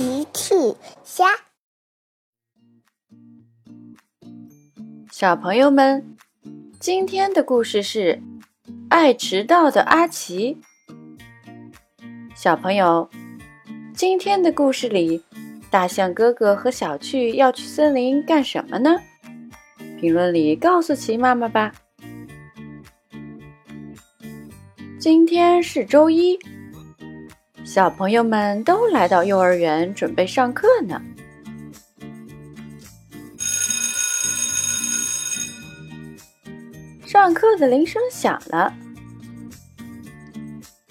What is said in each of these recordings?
奇趣虾，小朋友们，今天的故事是爱迟到的阿奇。小朋友，今天的故事里，大象哥哥和小趣要去森林干什么呢？评论里告诉奇妈妈吧。今天是周一。小朋友们都来到幼儿园准备上课呢。上课的铃声响了，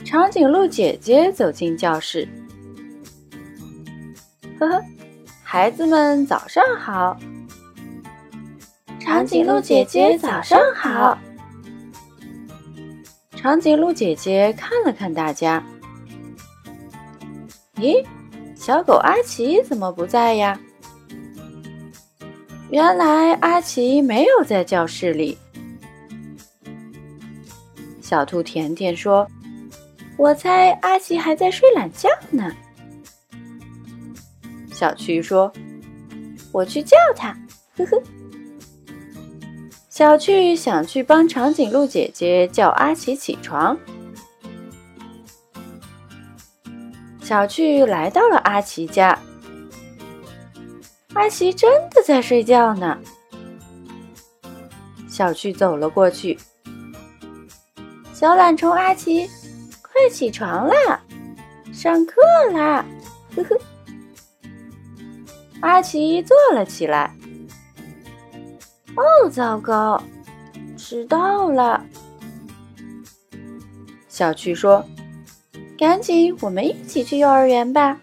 长颈鹿姐姐走进教室。呵呵，孩子们早上好。长颈鹿姐姐早上好。长颈鹿姐姐看了看大家。咦，小狗阿奇怎么不在呀？原来阿奇没有在教室里。小兔甜甜说：“我猜阿奇还在睡懒觉呢。”小趣说：“我去叫他。”呵呵。小趣想去帮长颈鹿姐姐叫阿奇起床。小趣来到了阿奇家，阿奇真的在睡觉呢。小趣走了过去，小懒虫阿奇，快起床啦，上课啦！呵呵。阿奇坐了起来。哦，糟糕，迟到了。小趣说。赶紧，我们一起去幼儿园吧。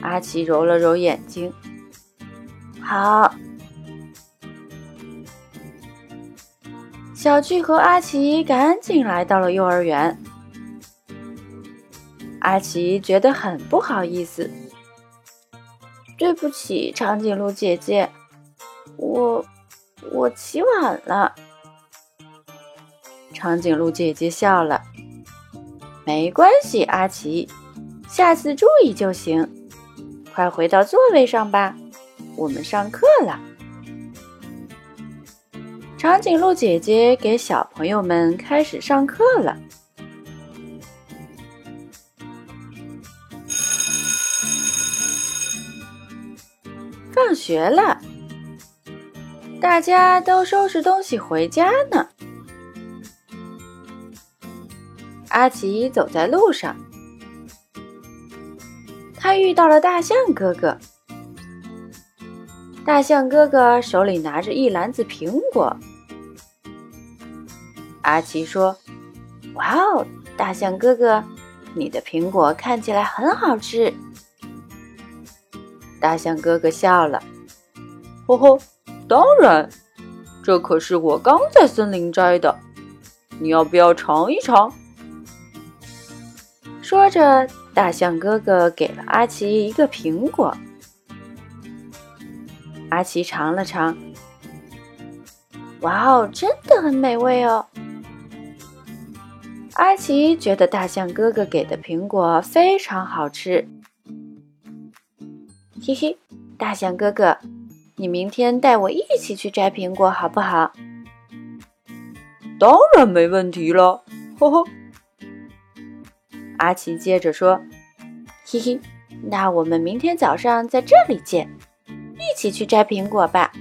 阿奇揉了揉眼睛，好。小巨和阿奇赶紧来到了幼儿园。阿奇觉得很不好意思，对不起，长颈鹿姐姐，我我起晚了。长颈鹿姐姐笑了。没关系，阿奇，下次注意就行。快回到座位上吧，我们上课了。长颈鹿姐姐给小朋友们开始上课了。放学了，大家都收拾东西回家呢。阿奇走在路上，他遇到了大象哥哥。大象哥哥手里拿着一篮子苹果。阿奇说：“哇哦，大象哥哥，你的苹果看起来很好吃。”大象哥哥笑了：“吼吼，当然，这可是我刚在森林摘的，你要不要尝一尝？”说着，大象哥哥给了阿奇一个苹果。阿奇尝了尝，哇哦，真的很美味哦！阿奇觉得大象哥哥给的苹果非常好吃。嘿嘿，大象哥哥，你明天带我一起去摘苹果好不好？当然没问题了，呵呵。阿奇接着说：“嘿嘿，那我们明天早上在这里见，一起去摘苹果吧。”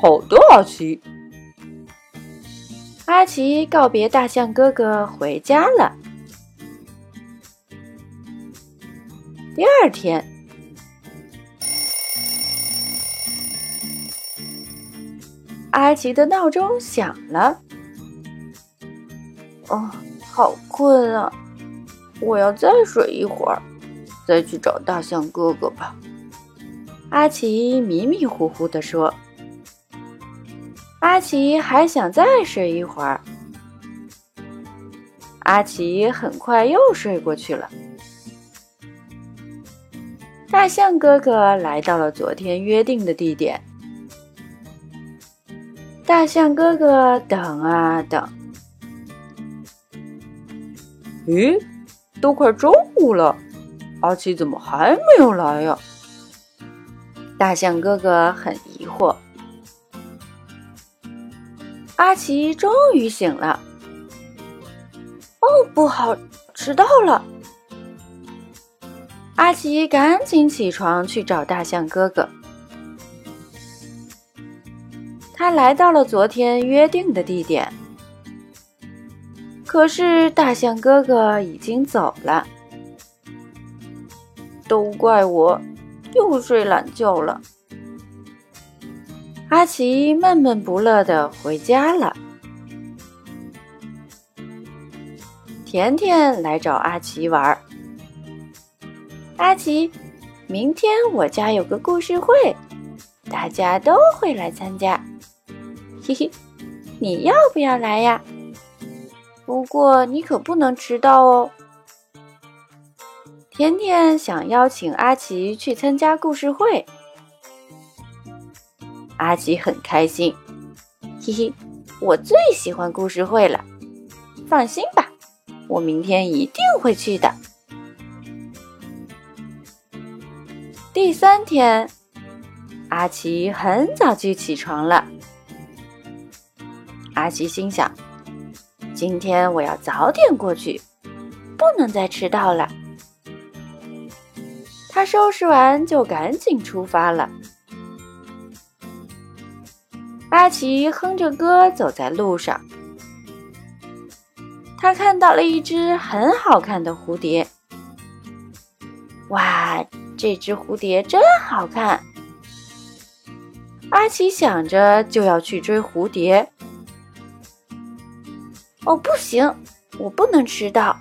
好的，阿奇。阿奇告别大象哥哥，回家了。第二天，阿奇的闹钟响了。哦。好困了！我要再睡一会儿，再去找大象哥哥吧。阿奇迷迷糊糊地说：“阿奇还想再睡一会儿。”阿奇很快又睡过去了。大象哥哥来到了昨天约定的地点。大象哥哥等啊等。咦，都快中午了，阿奇怎么还没有来呀？大象哥哥很疑惑。阿奇终于醒了。哦，不好，迟到了！阿奇赶紧起床去找大象哥哥。他来到了昨天约定的地点，可是大象哥哥已经走了。都怪我，又睡懒觉了。阿奇闷闷不乐的回家了。甜甜来找阿奇玩儿。阿奇，明天我家有个故事会，大家都会来参加。嘿嘿，你要不要来呀？不过你可不能迟到哦。甜甜想邀请阿奇去参加故事会，阿奇很开心。嘿嘿，我最喜欢故事会了。放心吧，我明天一定会去的。第三天，阿奇很早就起床了。阿奇心想：“今天我要早点过去，不能再迟到了。”他收拾完就赶紧出发了。阿奇哼着歌走在路上，他看到了一只很好看的蝴蝶。哇，这只蝴蝶真好看！阿奇想着就要去追蝴蝶。哦，不行，我不能迟到。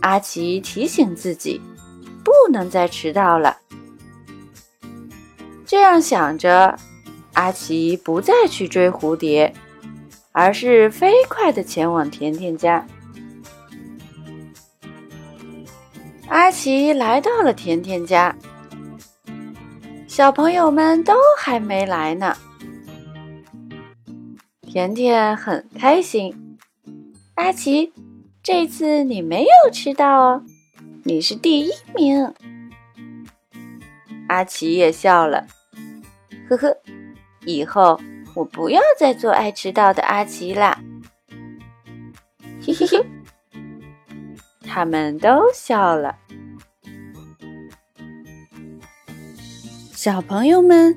阿奇提醒自己，不能再迟到了。这样想着，阿奇不再去追蝴蝶，而是飞快的前往甜甜家。阿奇来到了甜甜家，小朋友们都还没来呢。甜甜很开心，阿奇，这次你没有迟到哦，你是第一名。阿奇也笑了，呵呵，以后我不要再做爱迟到的阿奇啦。嘿嘿嘿，他们都笑了。小朋友们。